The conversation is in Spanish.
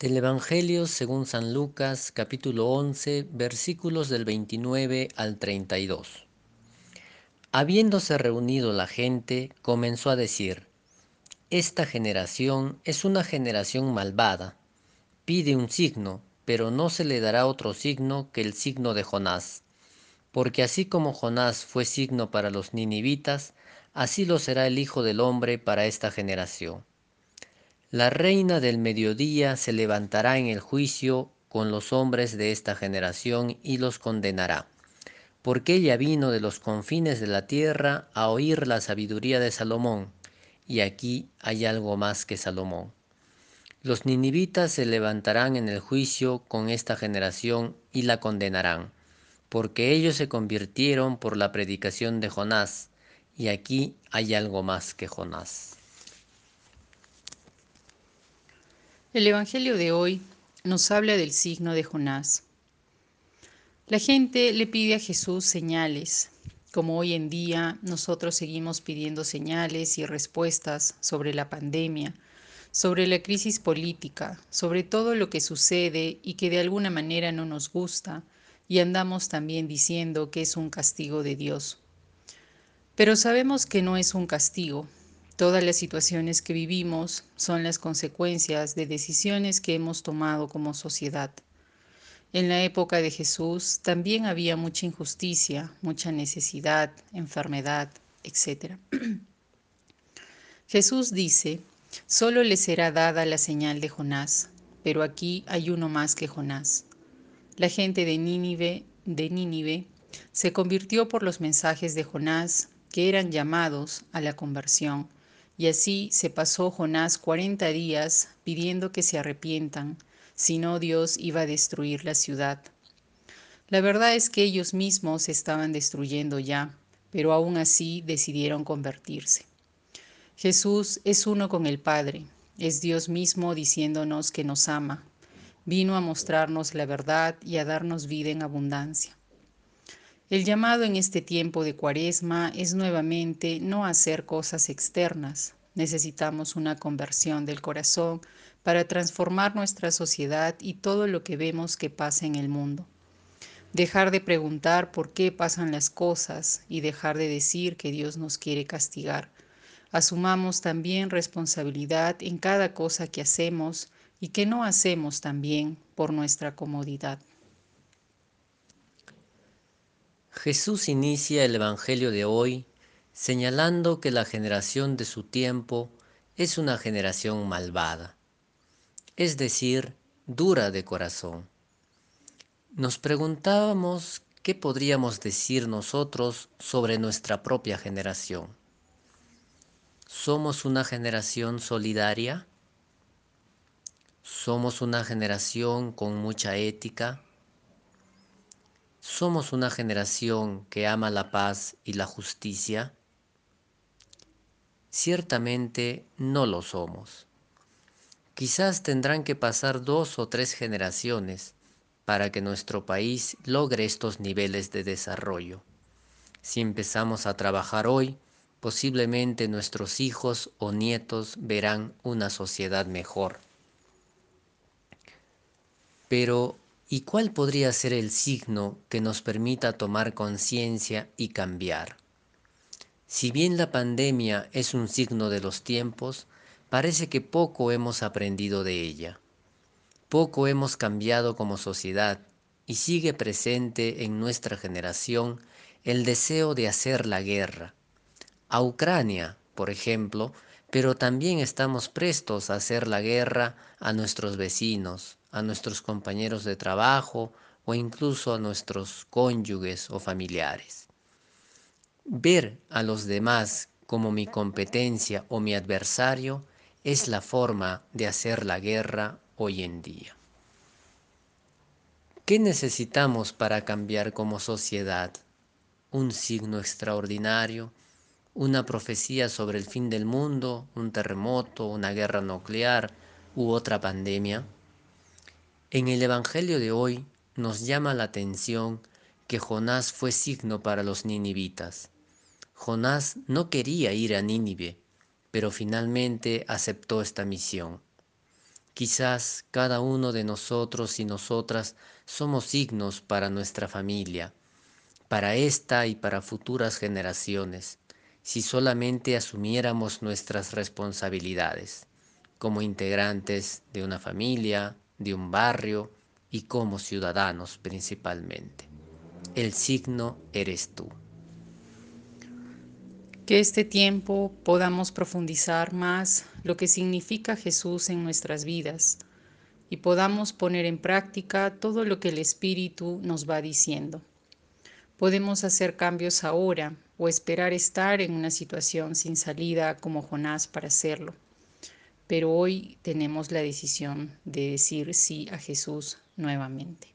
Del Evangelio según San Lucas capítulo 11 versículos del 29 al 32. Habiéndose reunido la gente, comenzó a decir, Esta generación es una generación malvada. Pide un signo, pero no se le dará otro signo que el signo de Jonás. Porque así como Jonás fue signo para los ninivitas, así lo será el Hijo del Hombre para esta generación. La reina del mediodía se levantará en el juicio con los hombres de esta generación y los condenará, porque ella vino de los confines de la tierra a oír la sabiduría de Salomón, y aquí hay algo más que Salomón. Los ninivitas se levantarán en el juicio con esta generación y la condenarán, porque ellos se convirtieron por la predicación de Jonás, y aquí hay algo más que Jonás. El Evangelio de hoy nos habla del signo de Jonás. La gente le pide a Jesús señales, como hoy en día nosotros seguimos pidiendo señales y respuestas sobre la pandemia, sobre la crisis política, sobre todo lo que sucede y que de alguna manera no nos gusta, y andamos también diciendo que es un castigo de Dios. Pero sabemos que no es un castigo, Todas las situaciones que vivimos son las consecuencias de decisiones que hemos tomado como sociedad. En la época de Jesús también había mucha injusticia, mucha necesidad, enfermedad, etc. Jesús dice, solo le será dada la señal de Jonás, pero aquí hay uno más que Jonás. La gente de Nínive, de Nínive se convirtió por los mensajes de Jonás, que eran llamados a la conversión y así se pasó Jonás cuarenta días pidiendo que se arrepientan, si no Dios iba a destruir la ciudad. La verdad es que ellos mismos estaban destruyendo ya, pero aún así decidieron convertirse. Jesús es uno con el Padre, es Dios mismo diciéndonos que nos ama. Vino a mostrarnos la verdad y a darnos vida en abundancia. El llamado en este tiempo de cuaresma es nuevamente no hacer cosas externas. Necesitamos una conversión del corazón para transformar nuestra sociedad y todo lo que vemos que pasa en el mundo. Dejar de preguntar por qué pasan las cosas y dejar de decir que Dios nos quiere castigar. Asumamos también responsabilidad en cada cosa que hacemos y que no hacemos también por nuestra comodidad. Jesús inicia el Evangelio de hoy señalando que la generación de su tiempo es una generación malvada, es decir, dura de corazón. Nos preguntábamos qué podríamos decir nosotros sobre nuestra propia generación. ¿Somos una generación solidaria? ¿Somos una generación con mucha ética? ¿Somos una generación que ama la paz y la justicia? Ciertamente no lo somos. Quizás tendrán que pasar dos o tres generaciones para que nuestro país logre estos niveles de desarrollo. Si empezamos a trabajar hoy, posiblemente nuestros hijos o nietos verán una sociedad mejor. Pero ¿Y cuál podría ser el signo que nos permita tomar conciencia y cambiar? Si bien la pandemia es un signo de los tiempos, parece que poco hemos aprendido de ella. Poco hemos cambiado como sociedad y sigue presente en nuestra generación el deseo de hacer la guerra. A Ucrania, por ejemplo, pero también estamos prestos a hacer la guerra a nuestros vecinos, a nuestros compañeros de trabajo o incluso a nuestros cónyuges o familiares. Ver a los demás como mi competencia o mi adversario es la forma de hacer la guerra hoy en día. ¿Qué necesitamos para cambiar como sociedad? ¿Un signo extraordinario? ¿Una profecía sobre el fin del mundo? ¿Un terremoto? ¿Una guerra nuclear? ¿U otra pandemia? En el Evangelio de hoy nos llama la atención que Jonás fue signo para los ninivitas. Jonás no quería ir a Nínive, pero finalmente aceptó esta misión. Quizás cada uno de nosotros y nosotras somos signos para nuestra familia, para esta y para futuras generaciones, si solamente asumiéramos nuestras responsabilidades como integrantes de una familia, de un barrio y como ciudadanos principalmente. El signo eres tú. Que este tiempo podamos profundizar más lo que significa Jesús en nuestras vidas y podamos poner en práctica todo lo que el Espíritu nos va diciendo. Podemos hacer cambios ahora o esperar estar en una situación sin salida como Jonás para hacerlo. Pero hoy tenemos la decisión de decir sí a Jesús nuevamente.